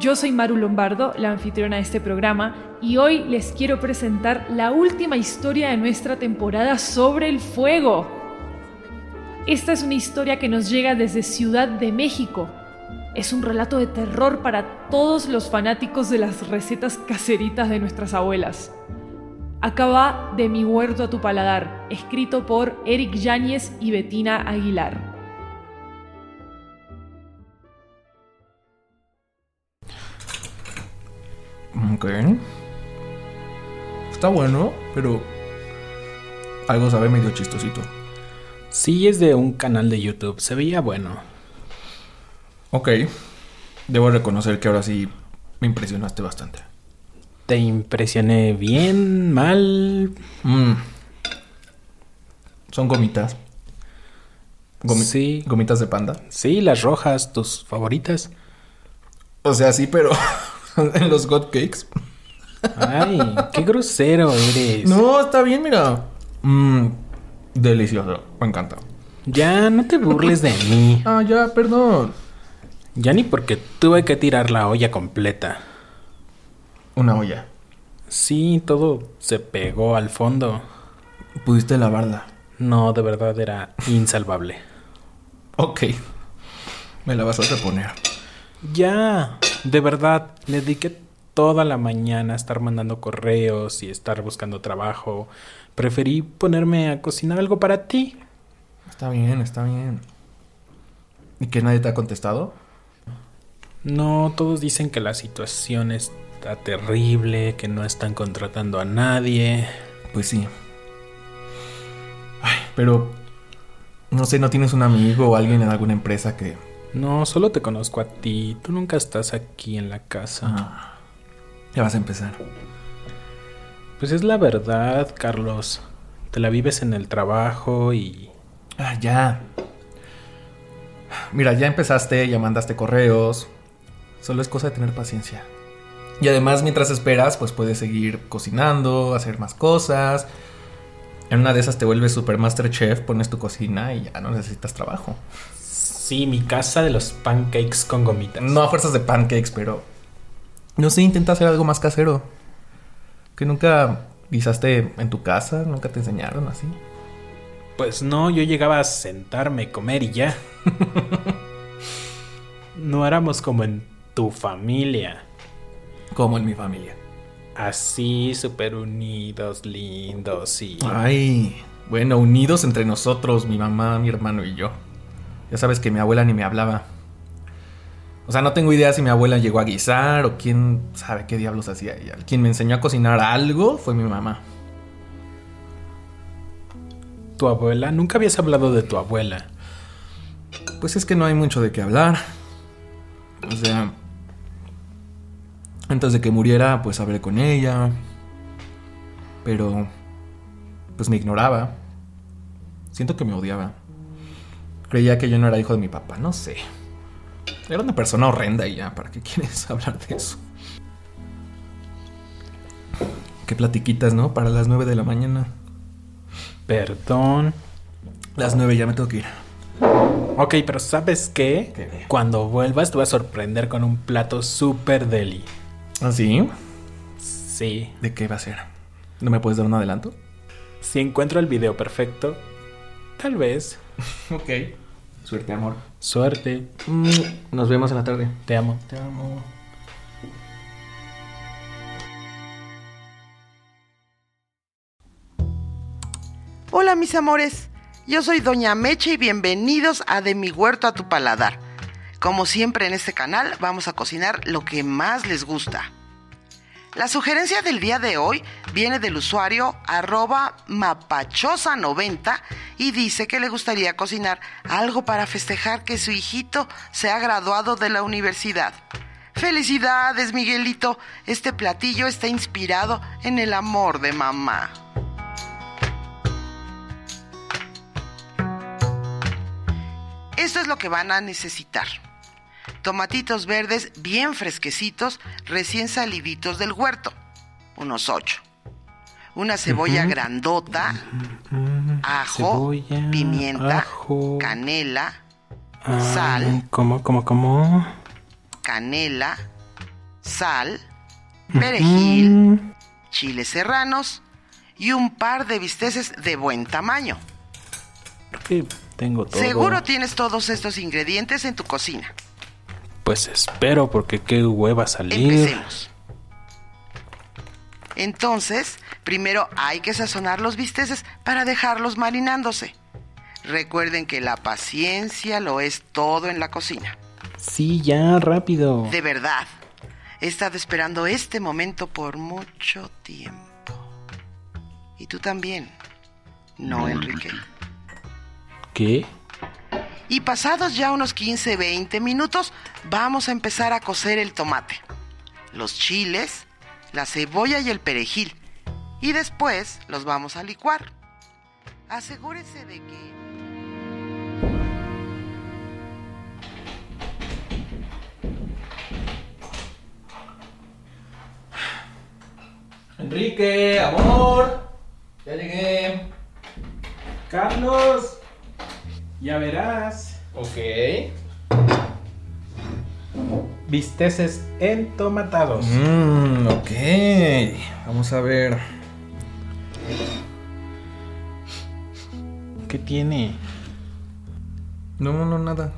yo soy Maru Lombardo, la anfitriona de este programa, y hoy les quiero presentar la última historia de nuestra temporada sobre el fuego. Esta es una historia que nos llega desde Ciudad de México. Es un relato de terror para todos los fanáticos de las recetas caseritas de nuestras abuelas. Acaba de Mi huerto a tu paladar, escrito por Eric Yáñez y Betina Aguilar. Ok. Está bueno, pero algo sabe medio chistosito. Sí, es de un canal de YouTube. Se veía bueno. Ok. Debo reconocer que ahora sí me impresionaste bastante. ¿Te impresioné bien, mal? Mm. Son gomitas. sí. Gomitas de panda. Sí, las rojas, tus favoritas. O sea, sí, pero en los hot cakes. Ay, qué grosero eres. No, está bien, mira. Mmm, delicioso, me encanta. Ya, no te burles de mí. Ah, ya, perdón. Ya ni porque tuve que tirar la olla completa. Una olla. Sí, todo se pegó al fondo. ¿Pudiste lavarla? No, de verdad era insalvable. Ok. Me la vas a reponer. Ya, de verdad, le dediqué toda la mañana a estar mandando correos y estar buscando trabajo. Preferí ponerme a cocinar algo para ti. Está bien, está bien. ¿Y que nadie te ha contestado? No, todos dicen que la situación está terrible, que no están contratando a nadie. Pues sí. Ay, pero... No sé, ¿no tienes un amigo o alguien en alguna empresa que no, solo te conozco a ti. Tú nunca estás aquí en la casa. Ah, ya vas a empezar. Pues es la verdad, Carlos. Te la vives en el trabajo y... Ah, ya. Mira, ya empezaste, ya mandaste correos. Solo es cosa de tener paciencia. Y además, mientras esperas, pues puedes seguir cocinando, hacer más cosas. En una de esas te vuelves Supermaster Chef, pones tu cocina y ya no necesitas trabajo. Sí, mi casa de los pancakes con gomitas. No a fuerzas de pancakes, pero. No sé, intenta hacer algo más casero. Que nunca guisaste en tu casa, nunca te enseñaron así. Pues no, yo llegaba a sentarme, comer y ya. no éramos como en tu familia. Como en mi familia. Así, súper unidos, lindos y... Ay, bueno, unidos entre nosotros, mi mamá, mi hermano y yo. Ya sabes que mi abuela ni me hablaba. O sea, no tengo idea si mi abuela llegó a guisar o quién sabe qué diablos hacía ella. Quien me enseñó a cocinar algo fue mi mamá. ¿Tu abuela? Nunca habías hablado de tu abuela. Pues es que no hay mucho de qué hablar. O sea, antes de que muriera, pues hablé con ella. Pero, pues me ignoraba. Siento que me odiaba. Creía que yo no era hijo de mi papá, no sé. Era una persona horrenda y ya, ¿para qué quieres hablar de eso? Qué platiquitas, ¿no? Para las nueve de la mañana. Perdón. Las nueve ya me tengo que ir. Ok, pero ¿sabes qué? Cuando vuelvas te voy a sorprender con un plato super deli. ¿Ah, sí? Sí. ¿De qué va a ser? ¿No me puedes dar un adelanto? Si encuentro el video perfecto, tal vez. Ok. Suerte, amor. Suerte. Mm, nos vemos en la tarde. Te amo. Te amo. Hola mis amores, yo soy Doña Meche y bienvenidos a De mi huerto a tu paladar. Como siempre en este canal vamos a cocinar lo que más les gusta. La sugerencia del día de hoy viene del usuario arroba mapachosa90 y dice que le gustaría cocinar algo para festejar que su hijito se ha graduado de la universidad. Felicidades, Miguelito. Este platillo está inspirado en el amor de mamá. Esto es lo que van a necesitar. Tomatitos verdes bien fresquecitos, recién saliditos del huerto, unos ocho. Una cebolla grandota, ajo, Cebolla, pimienta, ajo. canela, Ah, sal, ¿Cómo, cómo, cómo? canela, sal, perejil, chiles serranos y un par de bisteces de buen tamaño. tengo todo. Seguro tienes todos estos ingredientes en tu cocina. Pues espero, porque qué hueva salir. Empecemos. Entonces, primero hay que sazonar los bisteces para dejarlos marinándose. Recuerden que la paciencia lo es todo en la cocina. Sí, ya, rápido. De verdad. He estado esperando este momento por mucho tiempo. Y tú también. No, Enrique. ¿Qué? Y pasados ya unos 15, 20 minutos, vamos a empezar a cocer el tomate, los chiles, la cebolla y el perejil. Y después los vamos a licuar. Asegúrese de que... Enrique, amor. Ya llegué. Carlos, ya verás. Ok. Bisteces entomatados. Mmm, ok. Vamos a ver. ¿Qué tiene? No, no, nada.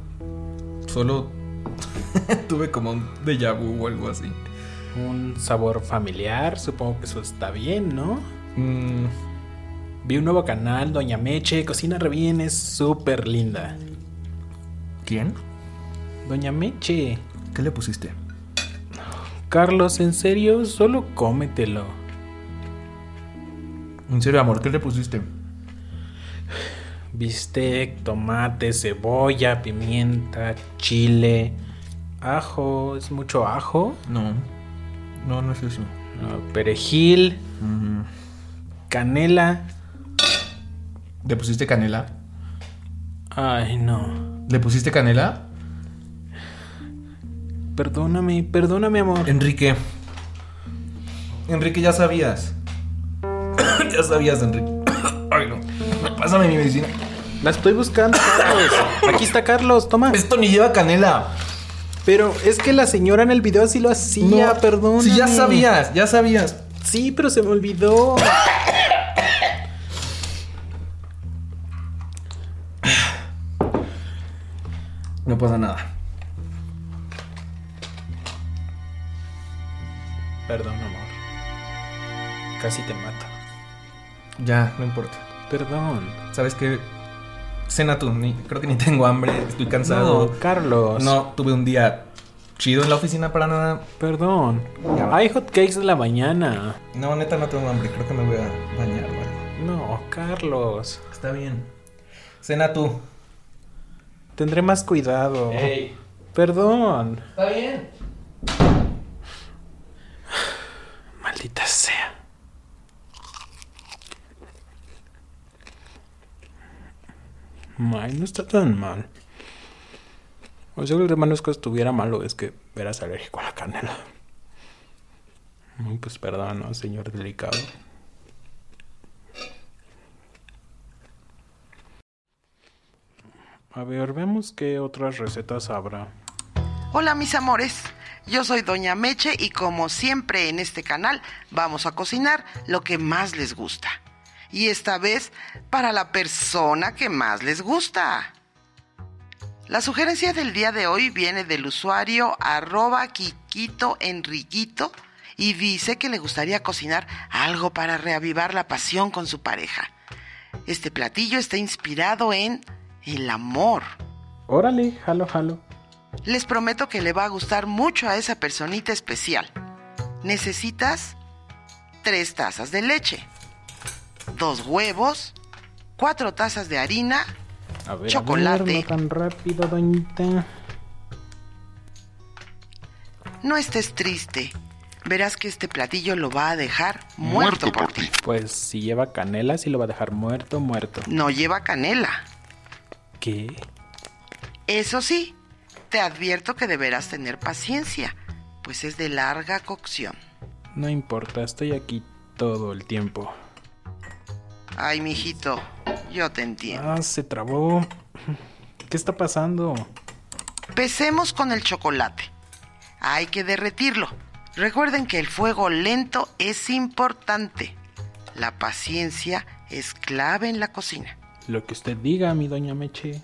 Solo tuve como un déjà vu o algo así. Un sabor familiar, supongo que eso está bien, ¿no? Mm, Vi un nuevo canal, Doña Meche, cocina re bien, es súper linda. ¿Quién? Doña Meche. ¿Qué le pusiste? Carlos, ¿en serio? Solo cómetelo. En serio, amor, ¿qué le pusiste? Bistec, tomate, cebolla, pimienta, chile, ajo. ¿Es mucho ajo? No. No, no es eso. No, perejil, canela. ¿Le pusiste canela? Ay, no. ¿Le pusiste canela? Perdóname, perdóname, amor. Enrique. Enrique, ya sabías. ya sabías, Enrique. Ay, no. Pásame mi medicina. La estoy buscando, Carlos. Aquí está Carlos, toma. Esto ni lleva canela. Pero es que la señora en el video así lo hacía, No, perdón. Si ya sabías, ya sabías. Sí, pero se me olvidó. No pasa nada. Perdón, amor. Casi te mato. Ya, no importa. Perdón. ¿Sabes qué? Cena tú. Ni, creo que ni tengo hambre. Estoy cansado. No, Carlos. No, tuve un día chido en la oficina para nada. Perdón. Ya. Hay hot cakes de la mañana. No, neta, no tengo hambre. Creo que me voy a bañar algo. No, Carlos. Está bien. Cena tú. Tendré más cuidado. Perdón. Está bien. Maldita sea. Ay, no está tan mal. O sea, que el hermano es que estuviera malo, es que eras alérgico a la canela. Pues perdón, ¿no, señor delicado. A ver, vemos qué otras recetas habrá. Hola mis amores, yo soy Doña Meche y como siempre en este canal vamos a cocinar lo que más les gusta. Y esta vez para la persona que más les gusta. La sugerencia del día de hoy viene del usuario arroba Kikito Enriquito y dice que le gustaría cocinar algo para reavivar la pasión con su pareja. Este platillo está inspirado en el amor. Órale, jalo, jalo. Les prometo que le va a gustar mucho a esa personita especial. Necesitas tres tazas de leche, dos huevos, cuatro tazas de harina, A ver, Chocolate. A ver, no tan rápido, doñita. No estés triste. Verás que este platillo lo va a dejar muerto, por ti. Pues si lleva canela, sí lo va a dejar muerto, muerto. No lleva canela. ¿Qué? Eso sí, te advierto que deberás tener paciencia, pues es de larga cocción. No importa, estoy aquí todo el tiempo. Ay, mijito, yo te entiendo. Ah, se trabó. ¿Qué está pasando? Pesemos con el chocolate. Hay que derretirlo. Recuerden que el fuego lento es importante. La paciencia es clave en la cocina. Lo que usted diga, mi doña Meche.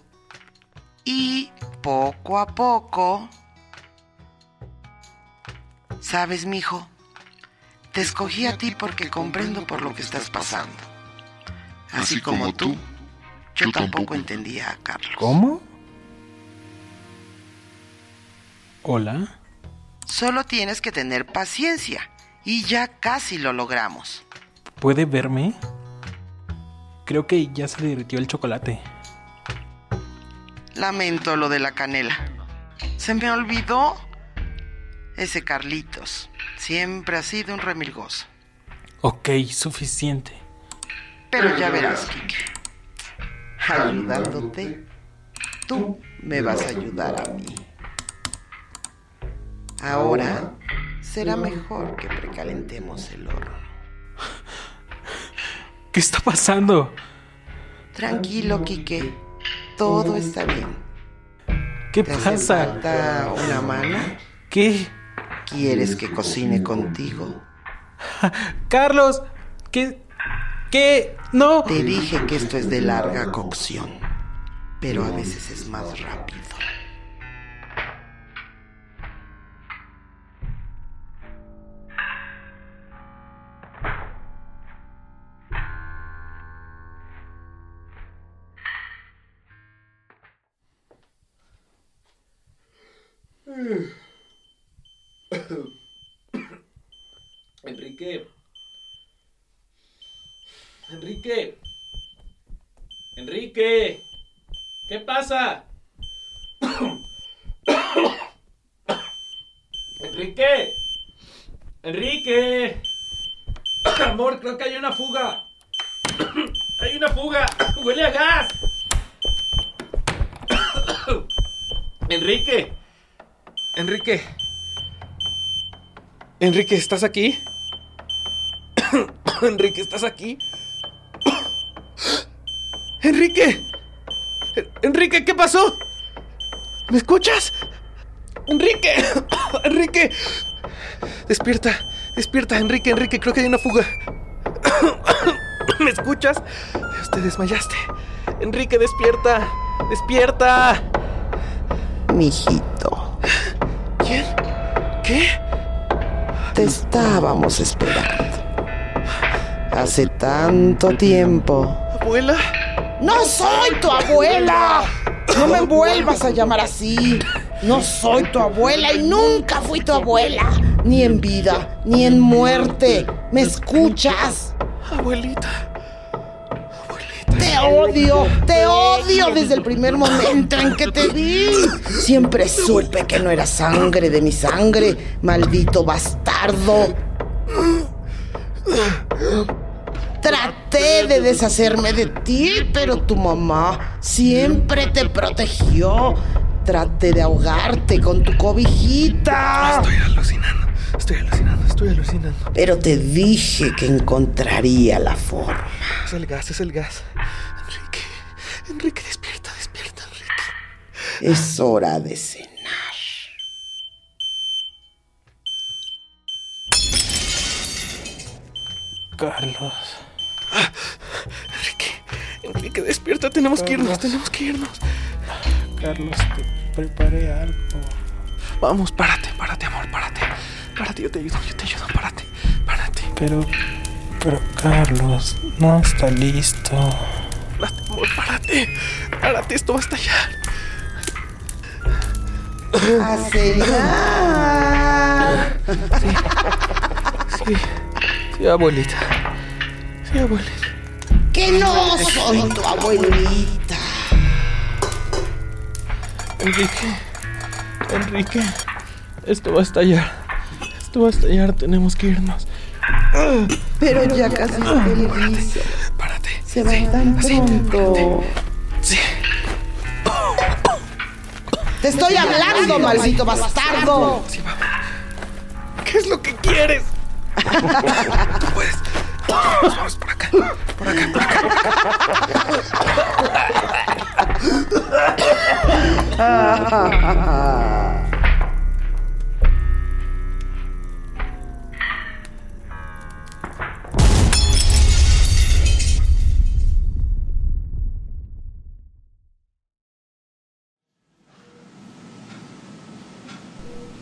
Y poco a poco... ¿Sabes, mijo? Te escogí a ti porque comprendo por lo que estás pasando. Así como tú, yo tampoco entendía a Carlos. ¿Cómo? ¿Hola? Solo tienes que tener paciencia y ya casi lo logramos. ¿Puede verme? Creo que ya se derritió el chocolate. Lamento lo de la canela. Se me olvidó. Ese Carlitos siempre ha sido un remilgoso. Ok, suficiente. Pero ya verás, Kike. Ayudándote, tú me vas a ayudar a mí. Ahora será mejor que precalentemos el horno. ¿Qué está pasando? Tranquilo, Quique. Todo está bien. ¿Qué ¿Te hace pasa? falta una mano? ¿Qué? ¿Quieres que cocine contigo? Carlos, ¿qué? ¿Qué? No. Te dije que esto es de larga cocción, pero a veces es más rápido. Pasa? Enrique. Enrique. Amor, creo que hay una fuga. Hay una fuga. Huele a gas. Enrique. Enrique. Enrique, ¿estás aquí? Enrique, ¿estás aquí? Enrique. En- Enrique, ¿qué pasó? ¿Me escuchas? Enrique. Enrique. Despierta. Despierta, Enrique, Enrique, creo que hay una fuga. ¿Me escuchas? Te desmayaste. Enrique, despierta. Despierta. Mijito, ¿Quién? ¿Qué? te estábamos esperando. Hace tanto tiempo. ¿Abuela? ¡No soy tu abuela! No me vuelvas a llamar así. No soy tu abuela y nunca fui tu abuela. Ni en vida, ni en muerte. ¿Me escuchas? Abuelita. Te odio, te odio desde el primer momento en que te vi. Siempre supe que no era sangre de mi sangre, maldito bastardo. Traté de deshacerme de ti, pero tu mamá siempre te protegió. Traté de ahogarte con tu cobijita. Estoy alucinando. Estoy alucinando. Estoy alucinando. Pero te dije que encontraría la forma. Es el gas, es el gas. Enrique. Enrique, despierta, despierta, Enrique. Es hora de cenar. Carlos. Enrique. Enrique, despierta. Tenemos que irnos, tenemos que irnos. Carlos, te preparé algo. Vamos, párate, párate, amor, párate. Párate, yo te ayudo, yo te ayudo, párate. Párate. Pero, pero Carlos, no está listo. favor, párate. Párate, esto va a estallar. Acelerar. Sí, sí, abuelita. Sí, abuelita. Que no soy tu abuelita. Enrique. Enrique. Esto va a estallar. Esto va a estallar. Tenemos que irnos. Pero ya casi feliz. Párate. Se va tan pronto. Sí. Te estoy hablando, maldito bastardo. Sí, vamos. ¿Qué es lo que quieres? Tú puedes. Vamos, vamos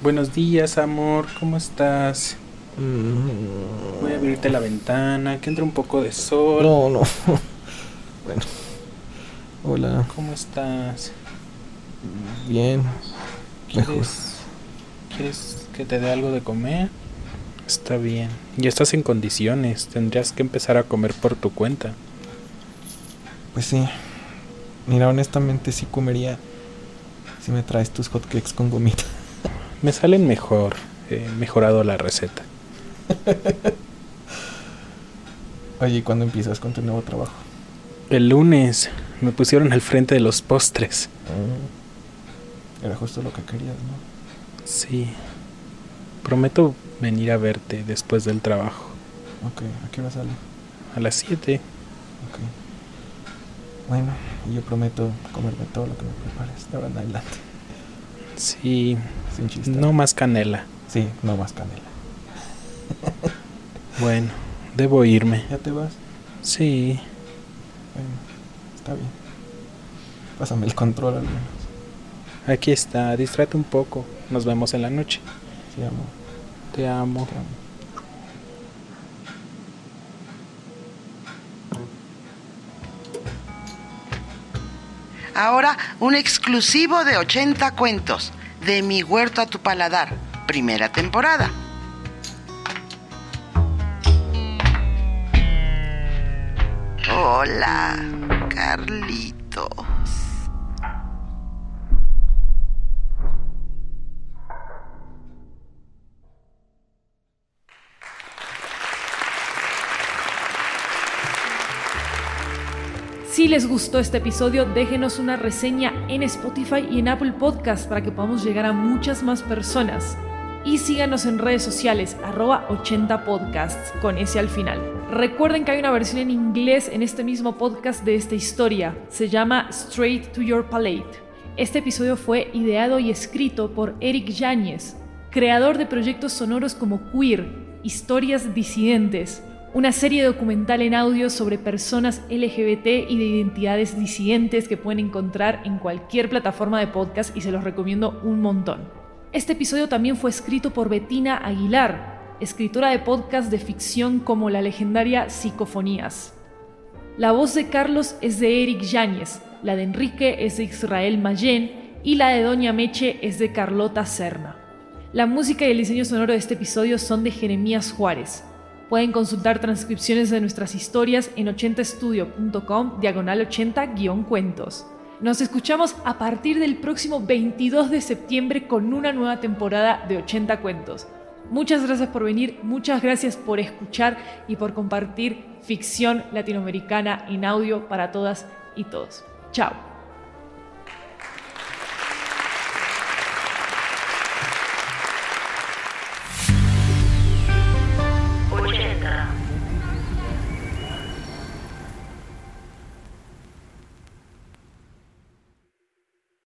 Buenos días, amor. ¿Cómo estás? Voy a abrirte la ventana, que entre un poco de sol. No, no. Bueno. Hola. ¿Cómo estás? Bien. ¿Quieres, ¿Quieres que te dé algo de comer? Está bien. Ya estás en condiciones. Tendrías que empezar a comer por tu cuenta. Pues sí. Mira, honestamente sí comería si me traes tus hotcakes con gomita. Me salen mejor. He mejorado la receta. Oye, ¿y cuándo empiezas con tu nuevo trabajo? El lunes me pusieron al frente de los postres. Mm. Era justo lo que querías, ¿no? Sí. Prometo venir a verte después del trabajo. Ok, ¿a qué hora sale? A las 7. Ok. Bueno, yo prometo comerme todo lo que me prepares de ahora en adelante. Sí. Sin chiste. No más canela. Sí, no más canela. Bueno, debo irme. ¿Ya te vas? Sí. Bueno, está bien. Pásame el control al menos. Aquí está. Distráete un poco. Nos vemos en la noche. Sí, amor. Te amo. Te amo. Ahora un exclusivo de 80 cuentos de Mi huerto a tu paladar, primera temporada. Hola, Carlitos. Si les gustó este episodio, déjenos una reseña en Spotify y en Apple Podcast para que podamos llegar a muchas más personas. Y síganos en redes sociales, arroba 80podcasts, con ese al final. Recuerden que hay una versión en inglés en este mismo podcast de esta historia. Se llama Straight to Your Palate. Este episodio fue ideado y escrito por Eric Yáñez, creador de proyectos sonoros como Queer, Historias Disidentes, una serie documental en audio sobre personas LGBT y de identidades disidentes que pueden encontrar en cualquier plataforma de podcast y se los recomiendo un montón. Este episodio también fue escrito por Bettina Aguilar, escritora de podcast de ficción como la legendaria Psicofonías. La voz de Carlos es de Eric Yáñez, la de Enrique es de Israel Mayen y la de Doña Meche es de Carlota Serna. La música y el diseño sonoro de este episodio son de Jeremías Juárez. Pueden consultar transcripciones de nuestras historias en 80estudio.com diagonal 80-cuentos. Nos escuchamos a partir del próximo 22 de septiembre con una nueva temporada de 80 cuentos. Muchas gracias por venir, muchas gracias por escuchar y por compartir ficción latinoamericana en audio para todas y todos. Chao.